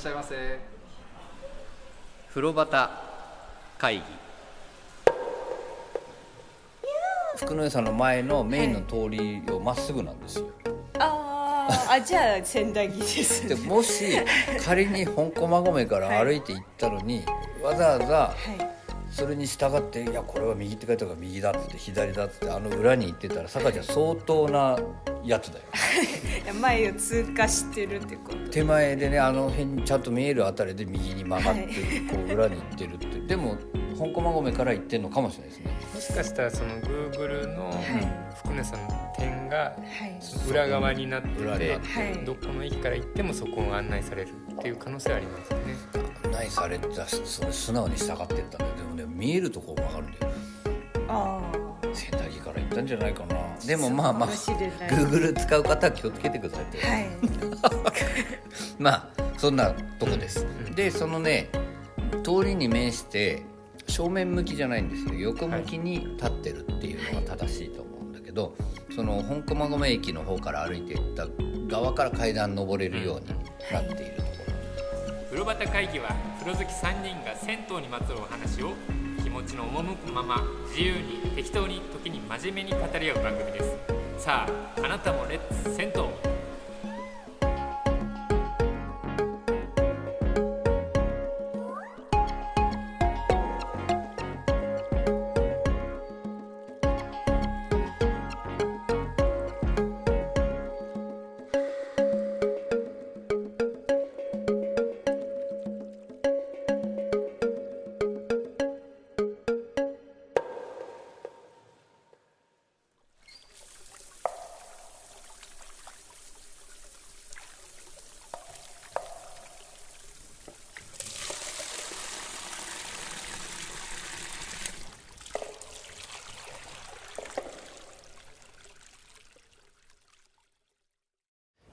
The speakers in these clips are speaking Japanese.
しゃいませ。風呂端会議。福の湯さんの前のメインの通りをまっすぐなんですよ、あーあじゃあ千駄木ですでもし仮に本駒込から歩いて行ったのに、わざわざはいそれに従って「いやこれは右って書いてあるから右だ」っつって左だっつってあの裏に行ってたら酒井ちゃん相当なやつだよ。いや前を通過してるってこと。手前でねあの辺にちゃんと見えるあたりで右に曲がって、はいこう裏に行ってるって。でも本駒込から行ってんのかもしれないですね。もしかしたらその Google の福根さんの点がはい。その裏側になって裏にてなってはい。どこの駅から行ってもそこを案内されるっていう可能性はありますよねないされたしそれ素直に従ってったんだよ。でもね見えるとこ曲がるんだよ。あ洗濯機から行ったんじゃないかな。でもまあまあ Google 使う方は気をつけてくださいってあはい。まあそんなとこです、うん。でそのね通りに面して正面向きじゃないんですよ。横向きに立ってるっていうのが正しいと思うんだけど、その本駒込駅の方から歩いていった側から階段登れるようになっているとこ風呂端会議は風呂好き3人が銭湯にまつわるお話を気持ちの赴くまま自由に適当に時に真面目に語り合う番組です。さああなたもレッツ銭湯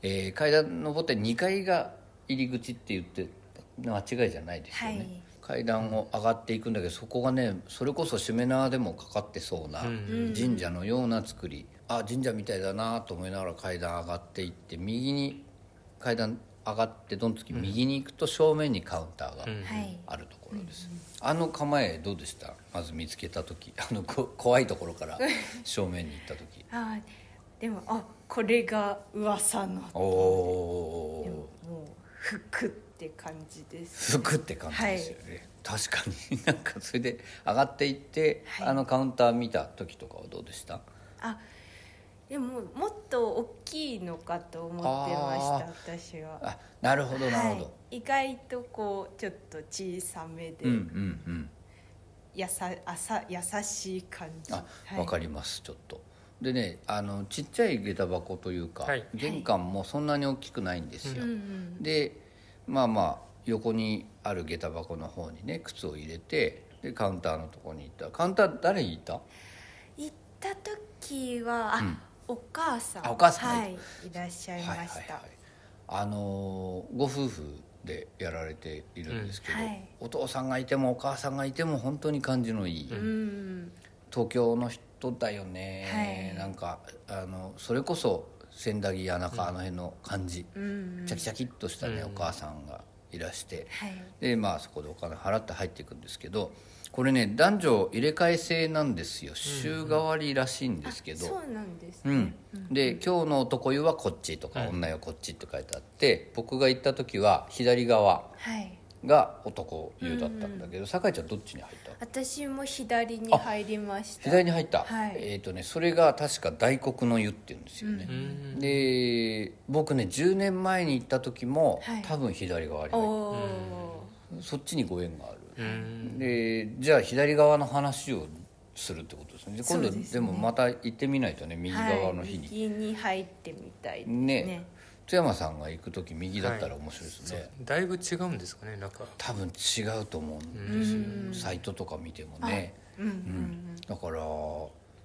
えー階段登って2階が入り口って言って間違いじゃないですよね、はい。階段を上がっていくんだけどそこがねそれこそしめ縄でもかかってそうなうん神社のような作り、あ神社みたいだなと思いながら階段上がっていって右に階段上がってどんつき右に行くと正面にカウンターがあるところです、あの構えどうでした？まず見つけた時。あのこ怖いところから正面に行った時。あでもあこれが噂のおおでももう服って感じです。服って感じですよね、確かに。なんかそれで上がっていって、はい。あのカウンター見た時とかはどうでした？あでももっと大きいのかと思ってました私は。あなるほどなるほど、はい、意外とこうちょっと小さめで、うんうんうん。やさあさ優しい感じ。あはい。わかりますちょっとでねあのちっちゃい下駄箱というか、はい。玄関もそんなに大きくないんですよ、うんうんでまあまあ横にある下駄箱の方にね靴を入れてでカウンターのとこに行った。カウンター誰いた？行った時はあ、うん。お母さん。あお母さんがはい。いらっしゃいました、はいはいはい。あのーご夫婦でやられているんですけど、うん。はい。お父さんがいてもお母さんがいても本当に感じのいい、うん。東京の人だよね、はい。なんかあのそれこそ千駄木谷中あの辺の感じ、うんチャキチャキっとしたね、うんお母さんがいらして。はい。でまあそこでお金払って入っていくんですけどこれね男女入れ替え制なんですよ。週替わりらしいんですけど、そうなんですね、うん、で今日の男湯はこっちとか、うん女湯はこっちって書いてあって僕が行った時は左側はい。が男湯だったんだけど、酒井ちゃんどっちに入った私も左に入りました。左に入った、はい。えっ、とねそれが確か大黒の湯っていうんですよね。う、ん。で僕ね10年前に行った時も、はい。多分左側に。お入っおたそっちにご縁がある、うん。でじゃあ左側の話をするってことですね。で今度ですね。でもまた行ってみないとね右側の日に、はい、右に入ってみたいですね。ね津山さんが行く時右だったら面白いですね、そうだいぶ違うんですかねなんか多分違うと思うんですよ、うん。サイトとか見てもね、うんうんだから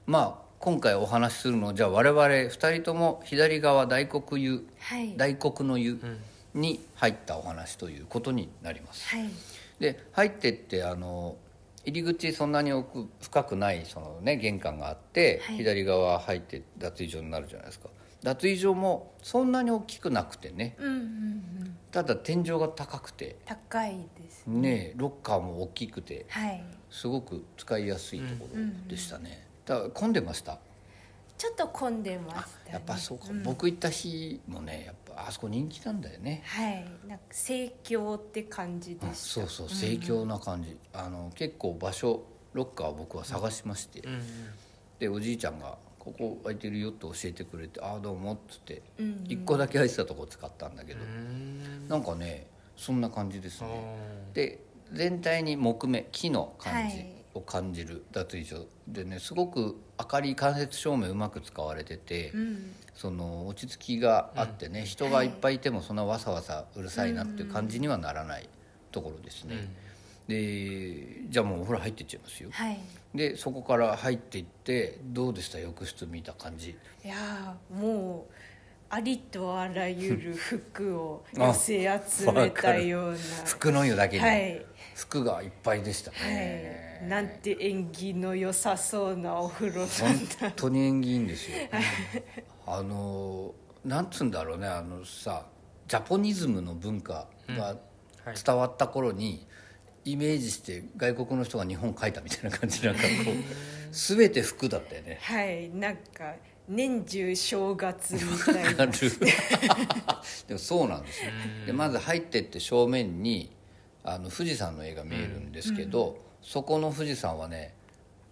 まあ今回お話しするのはじゃあ我々2人とも左側大黒湯はい。大黒の湯うん。に入ったお話ということになります、はい。で入ってってあの入り口そんなに奥深くないその、ね、玄関があって、はい。左側入って脱衣所になるじゃないですか脱衣所もそんなに大きくなくてね。うんうんただ天井が高くて。高いですね。ロッカーも大きくて。はい。すごく使いやすいところでしたね、だから混んでました？ちょっと混んでましたね。やっぱそうか、ん。僕行った日もねやっぱあそこ人気なんだよね。はい。なんか盛況って感じであした。そうそう盛況な感じ、あの結構場所ロッカーを僕は探しまして、うん。でおじいちゃんが「ここ空いてるよ」って教えてくれて「ああどうも」っつって。うんうん。1個だけ空いてたとこ使ったんだけど、うんなんかねそんな感じですあねー。で全体に木目木の感じはい。を感じる脱衣所。でねすごく明かり間接照明うまく使われてて、うん。その落ち着きがあってね、人がいっぱいいてもそんなわさわさうるさいなっていう感じにはならないところですね、でじゃあもうお風呂入っていっちゃいますよ。はい。でそこから入っていってどうでした？浴室見た感じ。いやーもうありとあらゆる服をあ寄せ集めたような。服の湯だけに、はい。服がいっぱいでしたはね、い。なんて縁起の良さそうなお風呂なんだ。本当に縁起いいんですよ。あのなんつうんだろうね。あのさジャポニズムの文化がはい。伝わった頃に、イメージして外国の人が日本書いたみたいな感じなんかこう全て服だったよね。はいなんか年中正月みたいな。でもそうなんですよ。でまず入ってって正面にあの富士山の絵が見えるんですけど、そこの富士山はね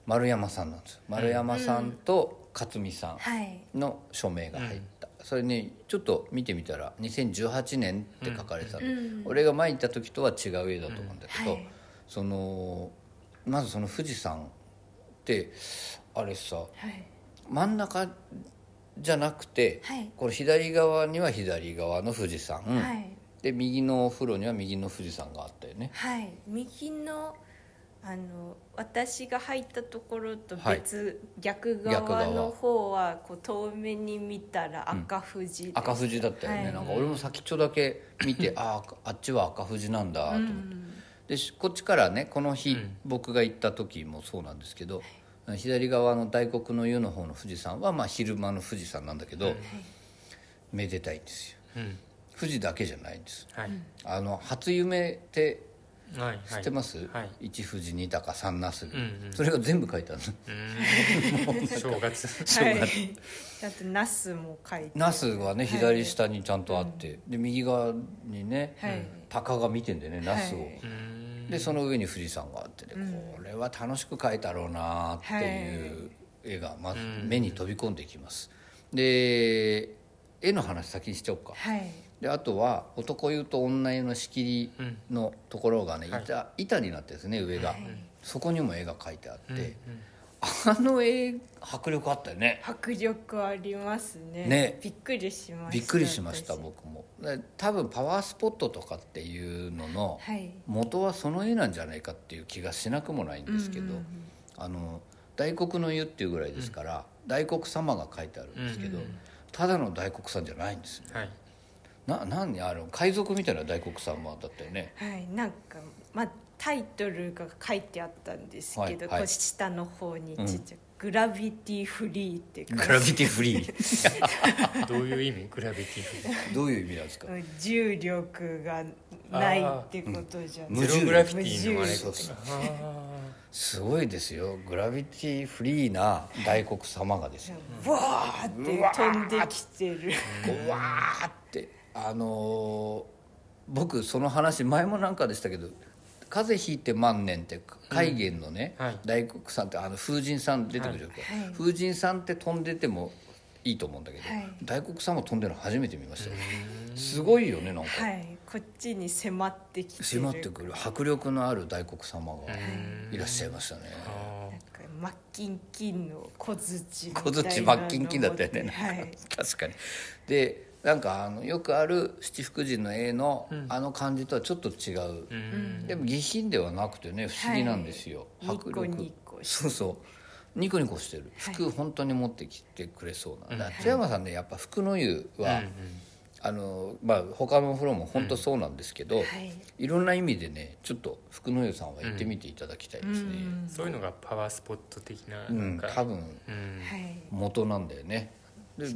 丸山さんなんですよ。丸山さんと勝美さん。はい。の署名が入った、それねちょっと見てみたら2018年って書かれてたの、うん。俺が前行った時とは違う絵だと思うんだけど、はい。そのまずその富士山ってあれさはい。真ん中じゃなくて、はい。これ左側には左側の富士山、はい。で右のお風呂には右の富士山があったよね。はい。右のあの私が入ったところとはい別、逆逆側側の方はこう遠目に見たら赤富士です、赤富士だったよね、はい。なんか俺も先っちょだけ見てあああっちは赤富士なんだと思って、でしこっちからねこの日、うん。僕が行った時もそうなんですけど、左側の大黒の湯の方の富士山はまあ昼間の富士山なんだけど、めでたいんですよ。うん。富士だけじゃないんです。はい。あの初夢ってはい知ってます、はい。一富士二鷹三那須、うんうん。それが全部書いてある 正月。はい。正月あとナスも書いて那須はね左下にちゃんとあって、で右側にね、はい。鷹が見てんでね那須を、はい。うん。でその上に富士山があってね、これは楽しく描いたろうなっていう絵がまず目に飛び込んできます、で絵の話先にしちゃおうか。はいであとは男湯と女湯の仕切りのところがね、はい。板板になってるんですね上が、はい。そこにも絵が描いてあって、うんうんあの絵迫力あったよね。迫力ありますね。ね。びっくりしましたびっくりしました私。僕も。で多分パワースポットとかっていうののはい。元はその絵なんじゃないかっていう気がしなくもないんですけど、うんうんうん。あの大黒の湯っていうぐらいですから、大黒様が書いてあるんですけど、うんうん。ただの大黒さんじゃないんですよはいな何あの海賊みたいな大黒様だったよね。はいなんかまあタイトルが書いてあったんですけど、はいはい。こう下の方にちっちゃくグラビティフリー」ってグラビティフリー。どういう意味？グラビティフリー。どういう意味なんですか？重力がないってことじゃない無重力。ゼログラフィティのあれすごいですよ。グラビティフリーな大黒様がですよ。わーって飛んできてる。わーってあのー僕その話前もなんかでしたけど「風邪ひいて万年」って海源のね、うんはい。大黒さんってあの風神さん出てくるじゃん、はい。はい。風神さんって飛んでてもいいと思うんだけど、はい。大黒さんも飛んでるの初めて見ましたよ。すごいよねなんか、はい。こっちに迫ってきてる。迫ってくる。迫力のある大黒様がうんいらっしゃいましたね。あなんかマッキンキンの小槌みたいな小槌マッキンキンだったよね、はい。確かに。でなんかあのよくある七福神の絵の、あの感じとはちょっと違う、うん。でも下品ではなくてね不思議なんですよ、はい。迫力。ニコそうそう。ニコニコしてる。はい。服本当に持ってきてくれそうな、だからうん。津山さんねやっぱ福の湯は、うんあのまあ他のお風呂も本当そうなんですけど、はい。いろんな意味でねちょっと福の湯さんは行ってみていただきたいですね。うん。そういうのがパワースポット的なう、なんんか。多分うん。はい。元なんだよね。で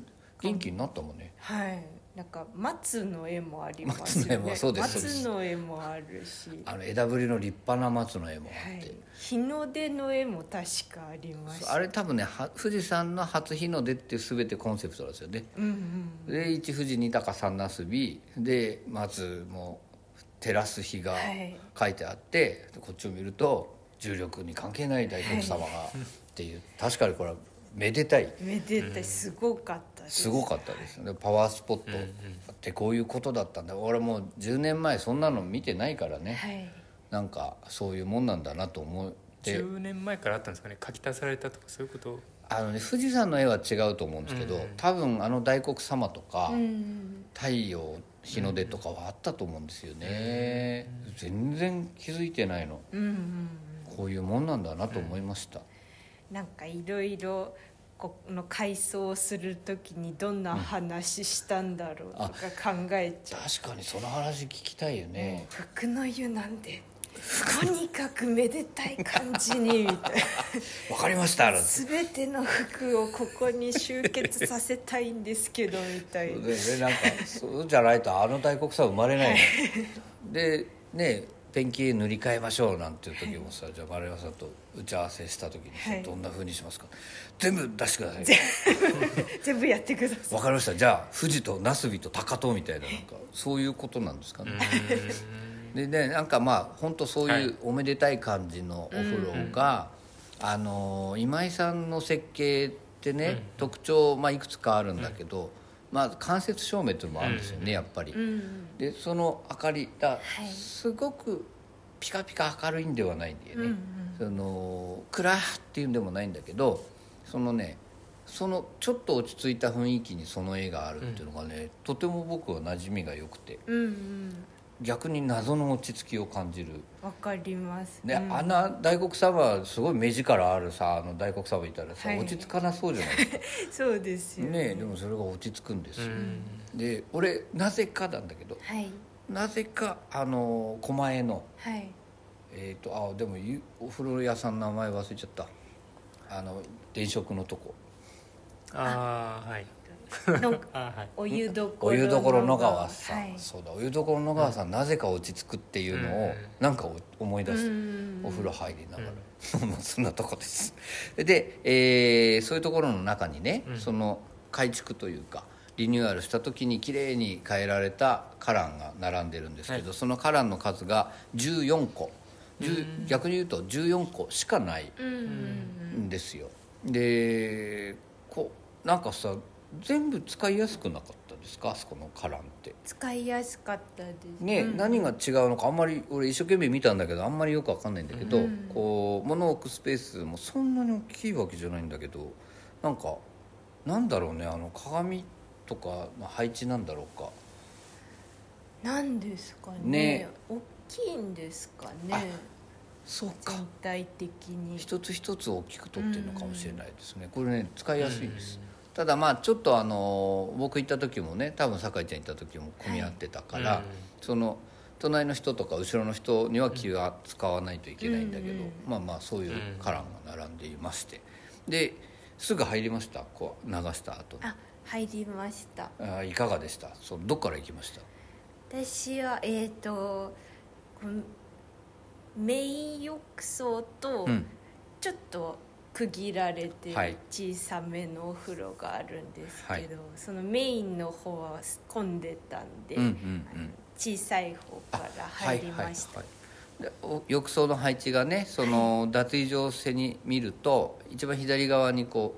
元気になったもんね。はい。なんか松の絵もありますよね。松の絵もそうですそうです。松の絵もあるし。あの枝ぶりの立派な松の絵もあって、はい、日の出の絵も確かありましたあれ多分ねは富士山の初日の出って全てコンセプトなんですよね。うんうんで一富士二鷹三なすびで松も照らす日がはい。書いてあって、でこっちを見ると重力に関係ない大黒様がっていう、確かにこれはめでたい。めでたい。すごかったです。すごかったですよ。ねパワースポット。ってこういうことだったんだ。俺もう10年前そんなの見てないからね、はい。なんかそういうもんなんだなと思って。10年前からあったんですかね。書き足されたとかそういうこと？あのね富士山の絵は違うと思うんですけど、うんうん。多分あの大黒様とか、うん太陽日の出とかはあったと思うんですよね、全然気づいてないの。うんうんこういうもんなんだなと思いました、なんかいろいろこの改装する時にどんな話したんだろうとか考えちゃう、確かにその話聞きたいよね、服の湯なんでとにかくめでたい感じにみたいな。わかりました全ての服をここに集結させたいんですけどみたいな。ででなんかそうじゃないとあの大黒さん生まれないのでねペンキ塗り替えましょうなんていう時もさ、じゃあ丸山さんと打ち合わせした時にさ、はい。どんなふうにしますか？全部出してください。全部やってください。わかりました。じゃあ富士と那須美と高遠みたいななんかそういうことなんですかね、でねなんかまあ本当そうはい。いうおめでたい感じのお風呂が、あのー今井さんの設計ってね、特徴、まあ、いくつかあるんだけど、まあ、間接照明っていうのもあるんですよね、やっぱり。うんでその明かりがい。すごくピカピカ明るいんではないんだよね、うんうんその暗っていうんでもないんだけどそのねそのちょっと落ち着いた雰囲気にその絵があるっていうのがね、とても僕は馴染みが良くて。うんうん。逆に謎の落ち着きを感じる。わかります。で、うん。あんな大黒様すごい目力あるさあの大黒様いたらさ、はい。落ち着かなそうじゃないですか。そうですよね。でもそれが落ち着くんですよ、うん。で俺なぜかなんだけどはい。なぜかあの狛江のはい。えっ、とあでもゆお風呂屋さんの名前忘れちゃった。あの電飾のとこ。ああ。はい。お湯どころお湯どころ野川さん、はい。そうだお湯どころ野川さん、なぜか落ち着くっていうのを、うんなんか思い出して、うんお風呂入りながら、まあ そんなとこです。で、えーそういうところの中にね、うん。その改築というかリニューアルした時にきれいに変えられた花壇が並んでるんですけど、その花壇の数が14個、10逆に言うと14個しかないんですよでこうなんかさ全部使いやすくなかったですか？あそこの花壇って。使いやすかったです。ね、うん。何が違うのかあんまり俺一生懸命見たんだけどあんまりよくわかんないんだけど、うん。こう物を置くスペースもそんなに大きいわけじゃないんだけどなんかなんだろうねあの鏡とかの配置なんだろうか。なんですかね。ね。大きいんですかあねそうか。全体的に。一つ一つ大きく取ってるのかもしれないですね、これね使いやすいです、ただまあちょっとあの僕行った時もね多分酒井ちゃん行った時も組み合ってたから、うん。その隣の人とか後ろの人には気は使わないといけないんだけど、うん。うんまあまあそういう花壇が並んでいまして。ですぐ入りました？こう流した後あ入りました。あいかがでした？そうどっから行きました？私はえっ、とこのメイン浴槽とうん。ちょっと区切られてるはい。小さめのお風呂があるんですけど、はい。そのメインの方は混んでたんで、うんうんうん。あの小さい方から入りました、はいはいはい。でお浴槽の配置がねその脱衣所背に見ると一番左側にこ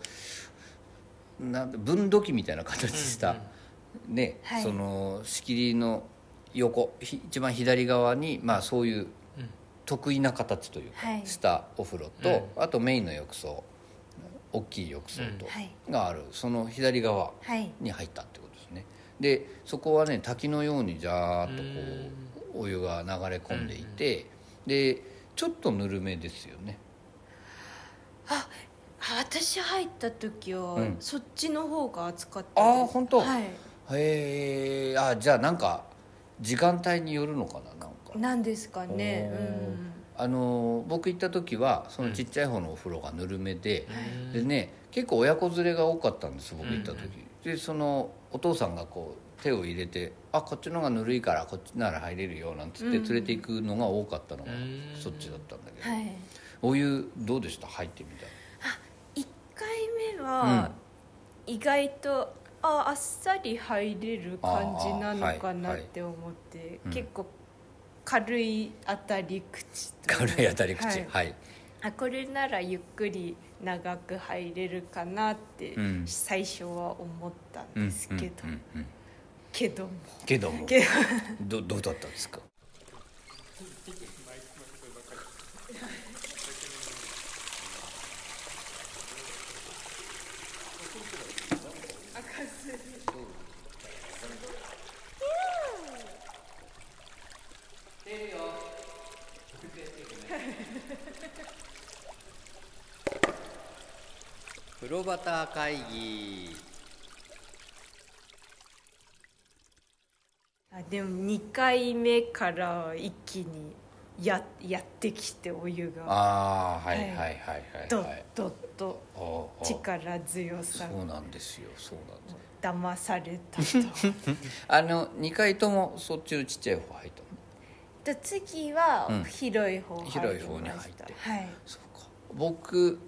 うなんて分度器みたいな形した、ね、はい。その仕切りの横ひ一番左側にまあそういううん得意な形というか、はい。したお風呂と、あとメインの浴槽大きい浴槽と、はい。がある。その左側はい。に入ったってことですね。でそこはね滝のようにジャーっとこうお湯が流れ込んでいて、でちょっとぬるめですよね。あ私入った時は、うん。そっちの方が暑かったああ本当？はい。へえあじゃあなんか時間帯によるのかななんですかね。あの僕行った時はそのちっちゃい方のお風呂がぬるめで、でね結構親子連れが多かったんです僕行った時、でそのお父さんがこう手を入れて「あこっちの方がぬるいからこっちなら入れるよ」なんつって連れていくのが多かったのがうんそっちだったんだけど、はい。お湯どうでした？入ってみたら。1回目は意外と、ああっさり入れる感じなのかなって思って、うん結構軽い当たり口軽い当たり口。はい。はい、あこれならゆっくり長く入れるかなってうん。最初は思ったうんんですけど、けどもけども。けど どどうだったんですか？風呂端会議。あでも2回目から一気にややってきてお湯が。ああはいはい。はいはいはいどっはいどっと力強さ。そうなんですよ。そうなんです騙されたと。あの2回ともそっちのちっちゃい方入ったので次はうん。広い方入りました、広い方に入って。はい。そうか。僕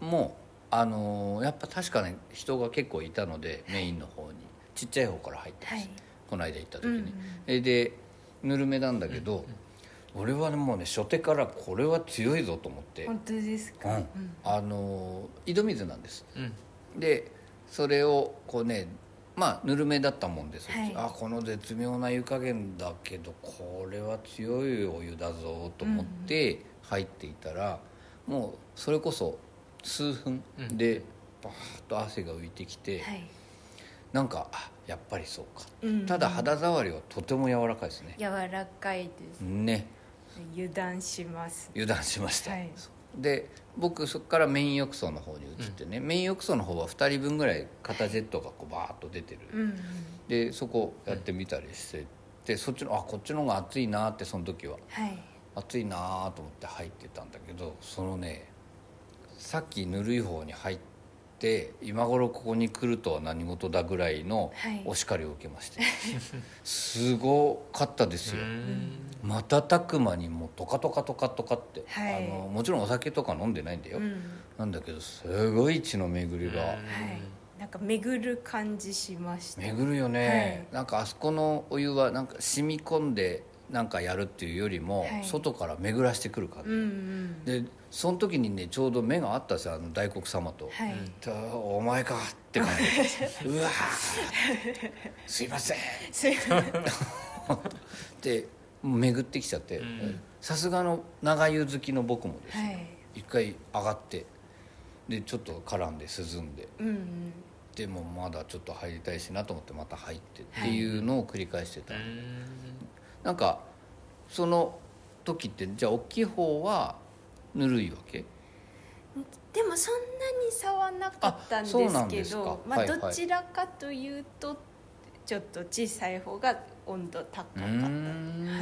もあのーやっぱ確かに人が結構いたのでメインの方に。ちっちゃい方から入ってます、はい。この間行った時に、うんうんえでぬるめなんだけど、俺はねもうね初手からこれは強いぞと思って、本当ですか、うん。あのー井戸水なんです。うん。でそれをこうねまあぬるめだったもんです、はい。あこの絶妙な湯加減だけどこれは強いお湯だぞと思って入っていたら、もうそれこそ数分でバーッと汗が浮いてきて、はい。なんかあやっぱりそうか、うんただ肌触りはとても柔らかいですね。柔らかいです。ね。油断します。油断しました、はいで僕そこからメイン浴槽の方に移ってね、メイン浴槽の方は2人分ぐらい肩ジェットがこうバーッと出てる、うんうんでそこやってみたりしてでそっちのあこっちの方が暑いなってその時は。はい。暑いなと思って入ってたんだけどそのねさっきぬるい方に入って今頃ここに来るとは何事だぐらいのはい。お叱りを受けまして、すごかったですよ。うん。瞬く間にもうトカトカトカトカって、はい。あのもちろんお酒とか飲んでないんだよ、うん。なんだけどすごい血の巡りが。はい。なんか巡る感じしました。巡るよね、なんかあそこのお湯はなんか染み込んでなんかやるっていうよりも、はい。外から巡らしてくる感じ、うんうん。でその時にねちょうど目があったんですよあの大黒様と「はい、とお前か」って感じ。うわーすいません。すいません。で巡ってきちゃってん。さすがの長湯好きの僕もですね、はい。一回上がってでちょっと絡んで涼んで。うんうん。でもまだちょっと入りたいしなと思ってまた入ってってい。うのを繰り返してた、なんかその時ってじゃあ大きい方はぬるいわけ？でもそんなに差はなかったんですけどまあはいはい。どちらかというとちょっと小さい方が温度高かった。は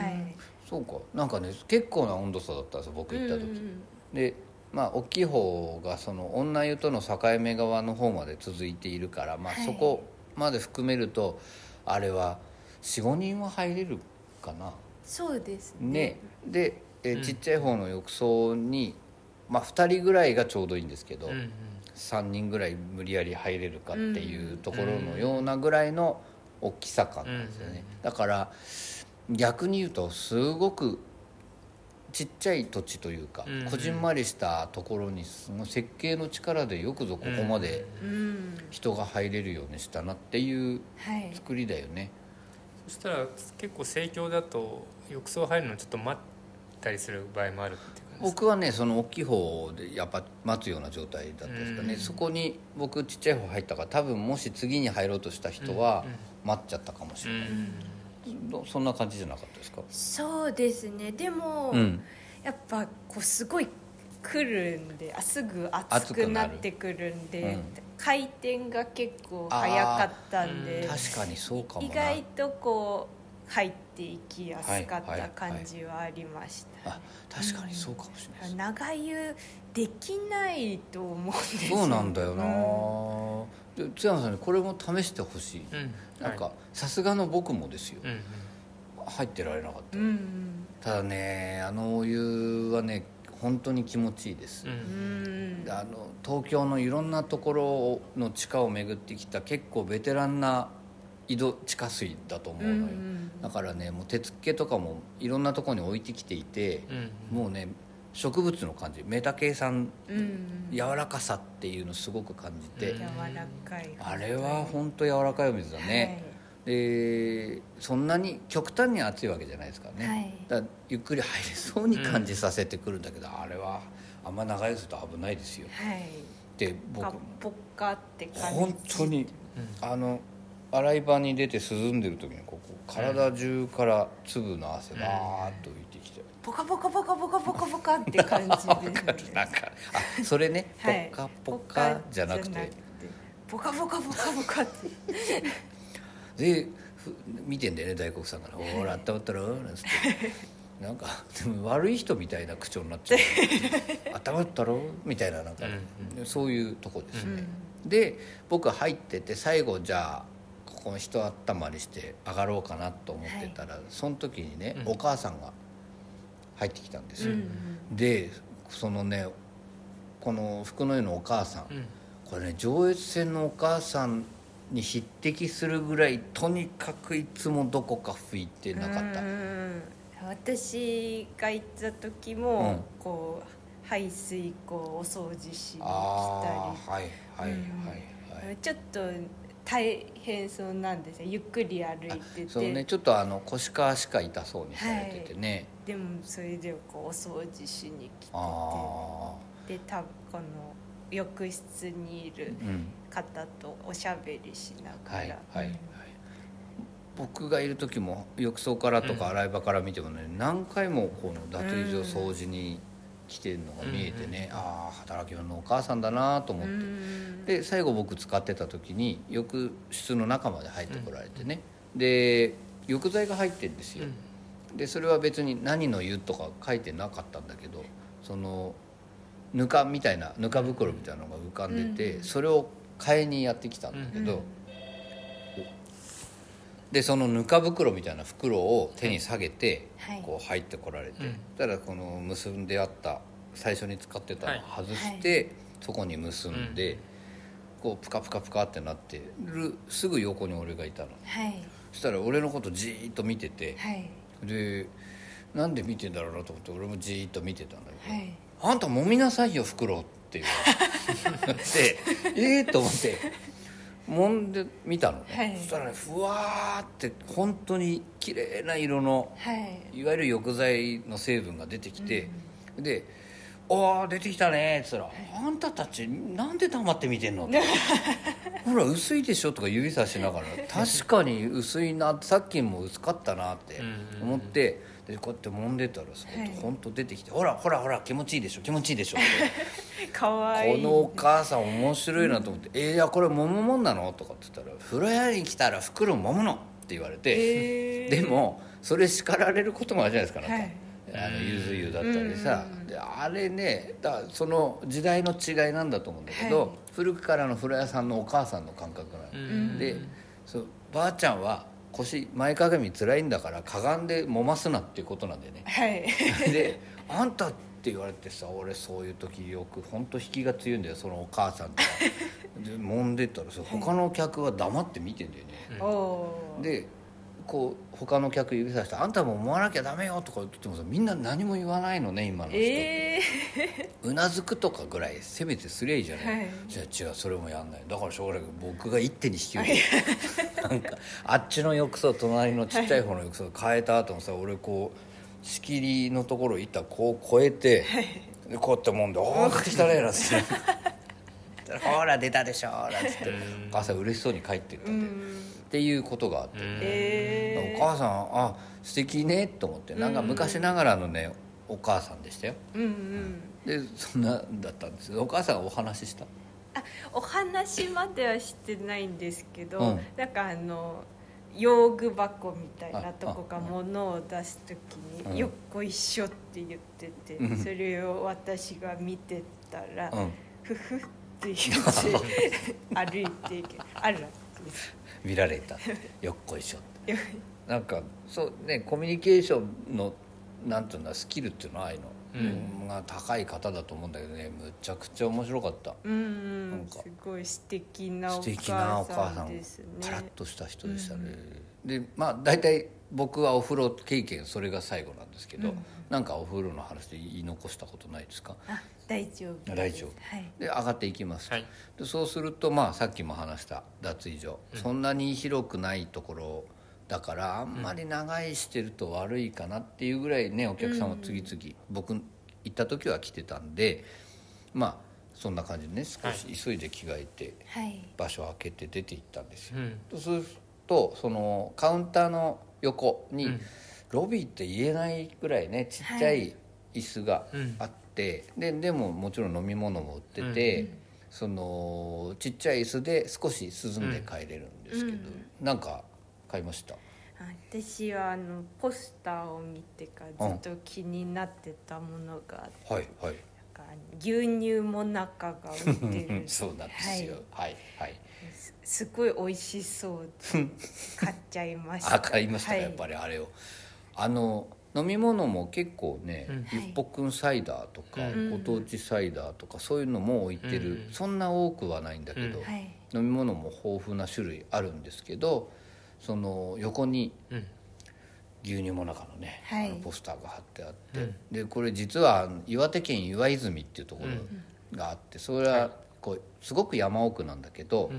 い。そうか。なんかね結構な温度差だったんですよ僕行った時、うんでまあ大きい方がその女湯との境目側の方まで続いているから、まあ、はい。そこまで含めるとあれは45人は入れるかな。そうですね。ね。で、えうん。ちっちゃい方の浴槽に、まあ、2人ぐらいがちょうどいいんですけど、うんうん。3人ぐらい無理やり入れるかっていうところのようなぐらいの大きさ感なんですよね、だから逆に言うとすごくちっちゃい土地というか、うんこじんまりしたところにその設計の力でよくぞここまでうん。人が入れるようにしたなっていうはい。作りだよねそしたら結構盛況だと浴槽入るのちょっと待ったりする場合もあるっていう感じですか？僕はねその大きい方でやっぱ待つような状態だったんですかね、うん。そこに僕ちっちゃい方入ったから多分もし次に入ろうとした人は待っちゃったかもしれない、どそんな感じじゃなかったですか？そうですね。でも、うん。やっぱこうすごい来るんであすぐ熱くなってくるんで、うん回転が結構早かったんで確かにそうかもな。意外とこう入っていきやすかった感じはありました、あ確かにそうかもしれないです、長湯できないと思うんですよ。そうなんだよな、で津山さんにこれも試してほしい、うんなんかさすがの僕もですよ、うんうん。入ってられなかった、うんうん。ただねあのお湯はね本当に気持ちいいです、うん。あの東京のいろんなところの地下を巡ってきた結構ベテランな井戸地下水だと思うのよ、うんうんだからねもう手付けとかもいろんなところに置いてきていて、うんもうね植物の感じ。メタケイ酸うん柔らかさっていうのすごく感じて、うん柔らかいあれは本当柔らかいお水だね、でそんなに極端に熱いわけじゃないですからね、はい。だからゆっくり入れそうに感じさせてくるんだけど、あれはあんま長いすると危ないですよ。はい、はい、で僕ポッポッカって感じ。本当にあの洗い場に出て涼んでる時にここ体中から粒の汗バーッと浮いてきて、ポカポカポカポカポカポカって感じで。なんかあそれね？ポはい。ッカポカじゃなくて、ポカポカポカポカってでふ見てんだよね大黒さんが「ほらあったまったろ」なんつって。なんかでも悪い人みたいな口調になっちゃう「あったまったろ」みたいななんか、そういうとこですね、で僕入ってて最後じゃあここ人温まりして上がろうかなと思ってたら、その時にね、うん。お母さんが入ってきたんですよ、うんでそのねこの福の湯のお母さん、うん。これね上越線のお母さんに匹敵するぐらいとにかくいつもどこか拭いてなかった。うん私が行った時も、こう排水溝お掃除しに来たり。はいはいはいはい、ちょっと大変そうなんですよ。ゆっくり歩いてて。そうね。ちょっとあの腰か足か痛そうにされててね、でもそれでこうお掃除しに来てあてで多分この浴室にいる方とおしゃべりしながら、はいはい、僕がいる時も浴槽からとか洗い場から見てもね、何回もこの脱衣所掃除に来てるのが見えてね、ああ働き者のお母さんだなと思って、うんで最後僕使ってた時に浴室の中まで入ってこられてね、で浴剤が入ってるんですよ、でそれは別に何の湯とか書いてなかったんだけどそのぬかみたいなぬか袋みたいなのが浮かんでて、うん。それを買いにやってきたんだけど、うんでそのぬか袋みたいな袋を手に下げて、はい。こう入ってこられて、うん。ただこの結んであった最初に使ってたのを外して、はい。そこに結んで、こうプカプカプカってなってるすぐ横に俺がいたの。はい。そしたら俺のことじーっと見てて、はい。でなんで見てんだろうなと思って俺もじーっと見てたんだけど「はいあんた揉みなさいよ袋」って言われてええと思って揉んでみたのね、はい。そしたらねふわーって本当に綺麗な色のはい。いわゆる浴剤の成分が出てきて、で「おー出てきたね」っつったら「あんたたちなんで黙って見てんの?」って 「ほら薄いでしょ」とか指さしながら「確かに薄いなさっきも薄かったな」って思ってでこうやって揉んでたらさはい。本当出てきて「ほらほらほら気持ちいいでしょ気持ちいいでしょ」って。かわいい。このお母さん面白いなと思って「えー、いやこれ揉むもんなの?」とかって言ったら「風呂屋に来たら袋揉むの」って言われて、でもそれ叱られることもあるじゃないですかなんか、はい。あのゆず湯だったりさ、うん。であれねだからその時代の違いなんだと思うんだけど、はい。古くからの風呂屋さんのお母さんの感覚なの、うん。でそうばあちゃんは腰前かがみ辛いんだからかがんで揉ますなっていうことなんだよね。はい。で「あんた」って言われてさ俺そういう時よく本当引きが強いんだよそのお母さんとか で揉んでったらさ他の客は黙って見てんだよね、おおー。でこう他の客指さして「あんたも揉まなきゃダメよ」とか言ってもさみんな何も言わないのね今の人って、えうなずくとかぐらいせめてすりゃいいじゃない、はい。じゃあ違うそれもやんない。だからしょうがない僕が一手に引き受けて。なんかあっちの浴槽隣のちっちゃい方の浴槽変えた後もさ俺こう仕切りのところ行ったらこう越えて、でこうやってもんで「おお帰ってきたね」なんつって「ほら出たでしょ」なんつって。お母さん嬉しそうに帰ってったんんっていうことがあって、えお母さんあ素敵ねと思って。なんか昔ながらのねお母さんでしたよ。ー、うんうん。でそんなだったんです。お母さんがお話しした？あお話まではしてないんですけど、うん。なんかあの用具箱みたいなとこが物を出す時うん。に「よっこいしょ」って言ってて、うん。それを私が見てたらうん「ふふ」って言って 歩いていけあら見られたよっこいしょって。よ なんかそうねコミュニケーションのなんていうんだスキルっていうのはああいうの、うん。が高い方だと思うんだけどね。むちゃくちゃ面白かった。うん。なんか。すごい素敵なお素敵なお母母さん。さんですねパラッとした人でしたね、でまあ大体僕はお風呂経験それが最後なんですけど、うんなんかお風呂の話で言い残したことないですか？あ大丈夫大丈夫。はい。で上がっていきます、はい。でそうするとまあさっきも話した脱衣所、そんなに広くないところだからあんまり長居してると悪いかなっていうぐらいねお客さんも次々、僕行った時は来てたんでまあそんな感じでね少し急いで着替えてはい。場所を開けて出て行ったんですよ、うん。そうするとそのカウンターの横に、うん。ロビーって言えないぐらいねちっちゃい椅子があって、ででももちろん飲み物も売ってて、そのちっちゃい椅子で少し涼んで帰れるんですけど、なんか買いました？私はあのポスターを見てからずっと気になってたものがあって、はいはい。牛乳もなかが売ってる。そうなんですよ。はい。はい、すすごい美味しそうで買っちゃいました。あ買いましたか、はい。やっぱりあれを。あの飲み物も結構ね、うんゆっぽくんサイダーとか、うん。ご当地サイダーとかそういうのも置いてる、うん。そんな多くはないんだけど、うん。はい。飲み物も豊富な種類あるんですけどその横にうん。牛乳もなかのね、はい。あのポスターが貼ってあって、でこれ実は岩手県岩泉っていうところがあってそれはすごく山奥なんだけど、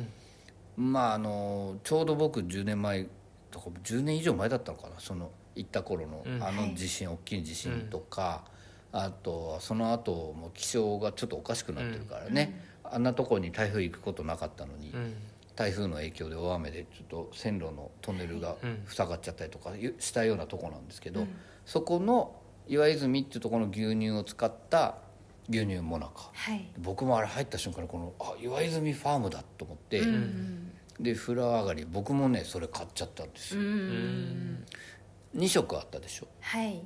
まああのちょうど僕10年前とか10年以上前だったのかなその行った頃のうん。あの地震、大きい地震とか、あとはその後も気象がちょっとおかしくなってるからね、あんなとこに台風行くことなかったのに、うん。台風の影響で大雨でちょっと線路のトンネルがうん。塞がっちゃったりとかしたようなとこなんですけど、そこの岩泉っていうところの牛乳を使った牛乳もなか。はい。僕もあれ入った瞬間にこのあ岩泉ファームだと思って、うんで風呂上がり僕もねそれ買っちゃったんですうよ、ん2色あったでしょ？はい。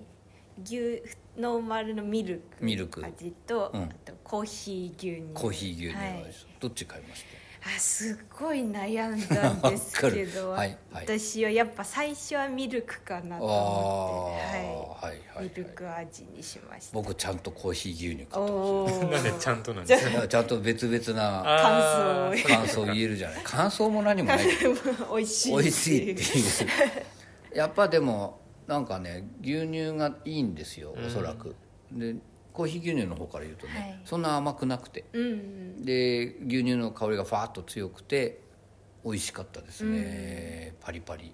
牛ノーマルのミルクミルク。味と、うん。あとコーヒー牛乳。コーヒー牛乳のはい。どっち買いました？あすごい悩んだんですけど、はいはい。私はやっぱ最初はミルクかなと思って、ははいはいい、ミルはいク味にしました。僕ちゃんとコーヒー牛乳買ったんおおなんでちゃんとなんですか？ちゃんと別々な感感想言えるじゃない。感想も何もない。美味しい。美味しいっていう。やっぱでもなんかね牛乳がいいんですよおそらく、でコーヒー牛乳の方から言うとね、はい。そんな甘くなくて。うんで牛乳の香りがファーッと強くて美味しかったですね、パリパリ。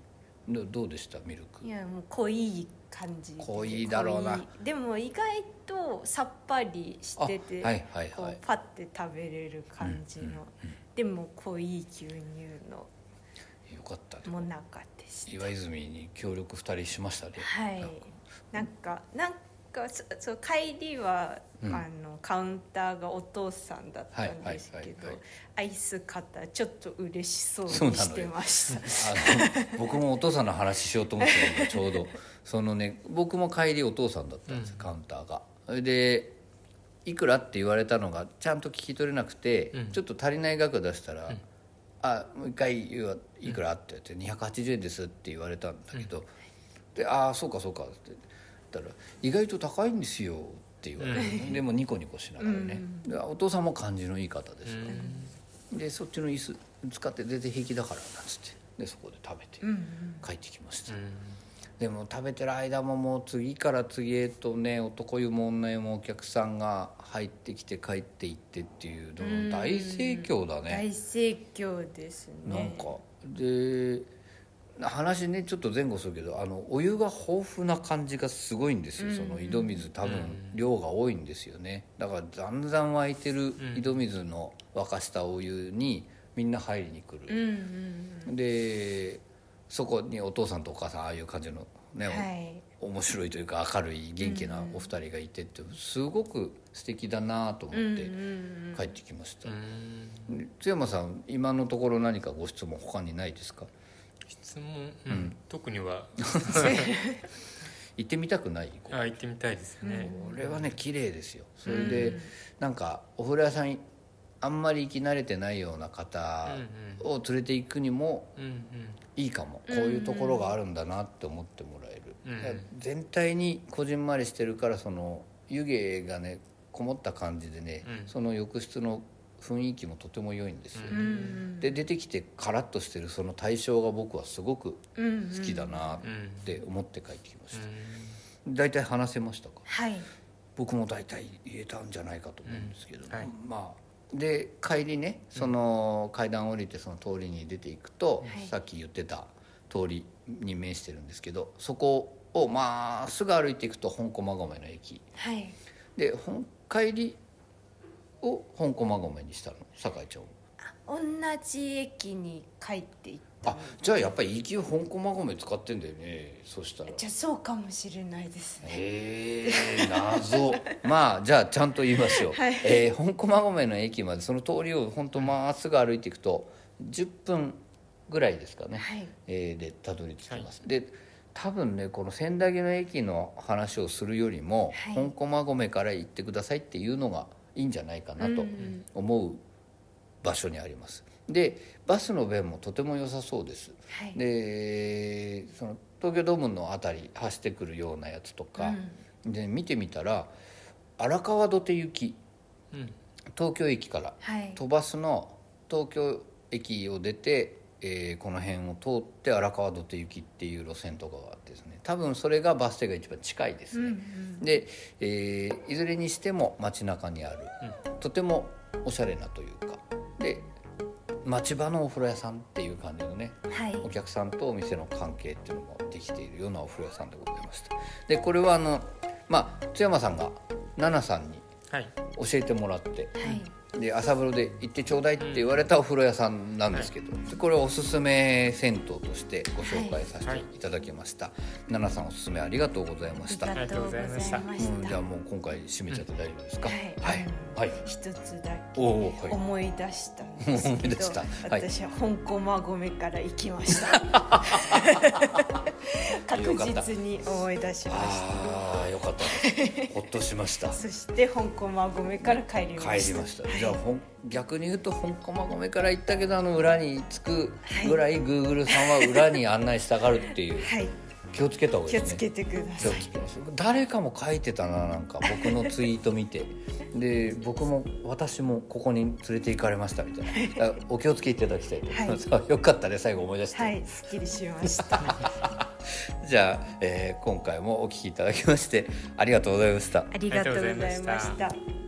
どどうでした？ミルク。いやもう濃い感じ。で濃いだろうな。でも意外とさっぱりしてて、あはいはいはい。パッて食べれる感じの、でも濃い牛乳の。よかったでも。なかた岩泉に協力2人しましたねはい。なんかなんかそそう帰りは、うんあのカウンターがお父さんだったんですはいけどアイス買ったらちょっと嬉しそうにしてました。あの僕もお父さんの話しようと思ってちょうどそのね 僕も帰りお父さんだったんです、カウンターが。それでいくらって言われたのがちゃんと聞き取れなくて、うん。ちょっと足りない額出したら「あもう一回言うわいくら?」って言って「280円です」って言われたんだけど「でああそうかそうか」って。言ったら「意外と高いんですよ」って言われて、でもニコニコしながらね、でお父さんも感じのいい方ですよ、でそっちの椅子使って出て平気だからなんつって。でそこで食べて帰ってきました、でも食べてる間ももう次から次へとね男湯も女湯もお客さんが入ってきて帰っていってっていう大盛況だね、大盛況ですね。なんか。で話ねちょっと前後するけどあのお湯が豊富な感じがすごいんですよ、その井戸水多分量が多いんですよね。だからざんざん湧いてる井戸水の沸かしたお湯にみんな入りに来うんうる、ん。でそこにお父さんとお母さんああいう感じのね、はい。面白いというか明るい元気なお二人がいてってすごく素敵だなと思って帰ってきました、で津山さん今のところ何かご質問他にないですか？質問、うん特には。行ってみたくないあ行ってみたいですね、これはね綺麗ですよ。それで、なんかお風呂屋さんあんまり行き慣れてないような方を連れて行くにもいいかも、こういうところがあるんだなって思ってもらえる、全体にこじんまりしてるからその湯気がねこもった感じでね、その浴室の雰囲気もとても良いんですよ、で出てきてカラッとしてるその対象が僕はすごく好きだなって思って帰ってきました、大体話せましたか？はい。僕も大体言えたんじゃないかと思うんですけど、はい、まあで帰りねその階段降りてその通りに出ていくと、はい、さっき言ってた通りに面してるんですけどそこをまあすぐ歩いていくと本駒込の駅、はい、で帰りを本駒込にしたの？堺町同じ駅に帰っていったあじゃあやっぱり行き本駒込使ってんだよね。そしたら。じゃあそうかもしれないですね。へえ謎。まあじゃあちゃんと言いますよ、はい、えー、本駒込の駅までその通りを本当まっすぐ歩いていくと10分ぐらいですかね、はい、えー、でたどり着きます、はい、で多分ねこの千駄木の駅の話をするよりも、はい、本駒込から行ってくださいっていうのがいいんじゃないかなと思う場所にあります。でバスの便もとても良さそうです。はい、でその東京ドームの辺り走ってくるようなやつとか、うん、で見てみたら荒川土手行き、うん、東京駅から。飛ばすの東京駅を出て、えー、この辺を通って荒川土手行きっていう路線とかがあってですね。多分それがバス停が一番近いですね、うんうん、で、えー、いずれにしても街中にある、うん、とてもおしゃれなというか。で町場のお風呂屋さんっていう感じのね、はい、お客さんとお店の関係っていうのもできているようなお風呂屋さんでございました。でこれはあのまあ津山さんが奈々さんに教えてもらって、はいで朝風呂で行ってちょうだいって言われたお風呂屋さんなんですけど、はい、これおすすめ銭湯としてご紹介させていただきました、はい、奈々さんおすすめありがとうございました。ありがとうございました、うん、じゃあもう今回締めちゃって大丈夫ですか、うん、はい、はい、一つだけ思い出したんですけど、はい、私は香港馬込から行きました。確実に思い出しました。ああよかった。ほっとしました。そして香港馬込から帰りました。帰りましたじゃあ逆に言うと本駒込から行ったけどあの裏に着くぐらい、グーグルさんは裏に案内したがるっていう、はい、気をつけた方がいいですね。気をつけてください。誰かも書いてたななんか僕のツイート見て。で僕も私もここに連れて行かれましたみたいな。お気をつけいただきたいと。はい、よかったね最後思い出して。はいすっきりしました。じゃあ、えー、今回もお聞きいただきましてありがとうございました。ありがとうございました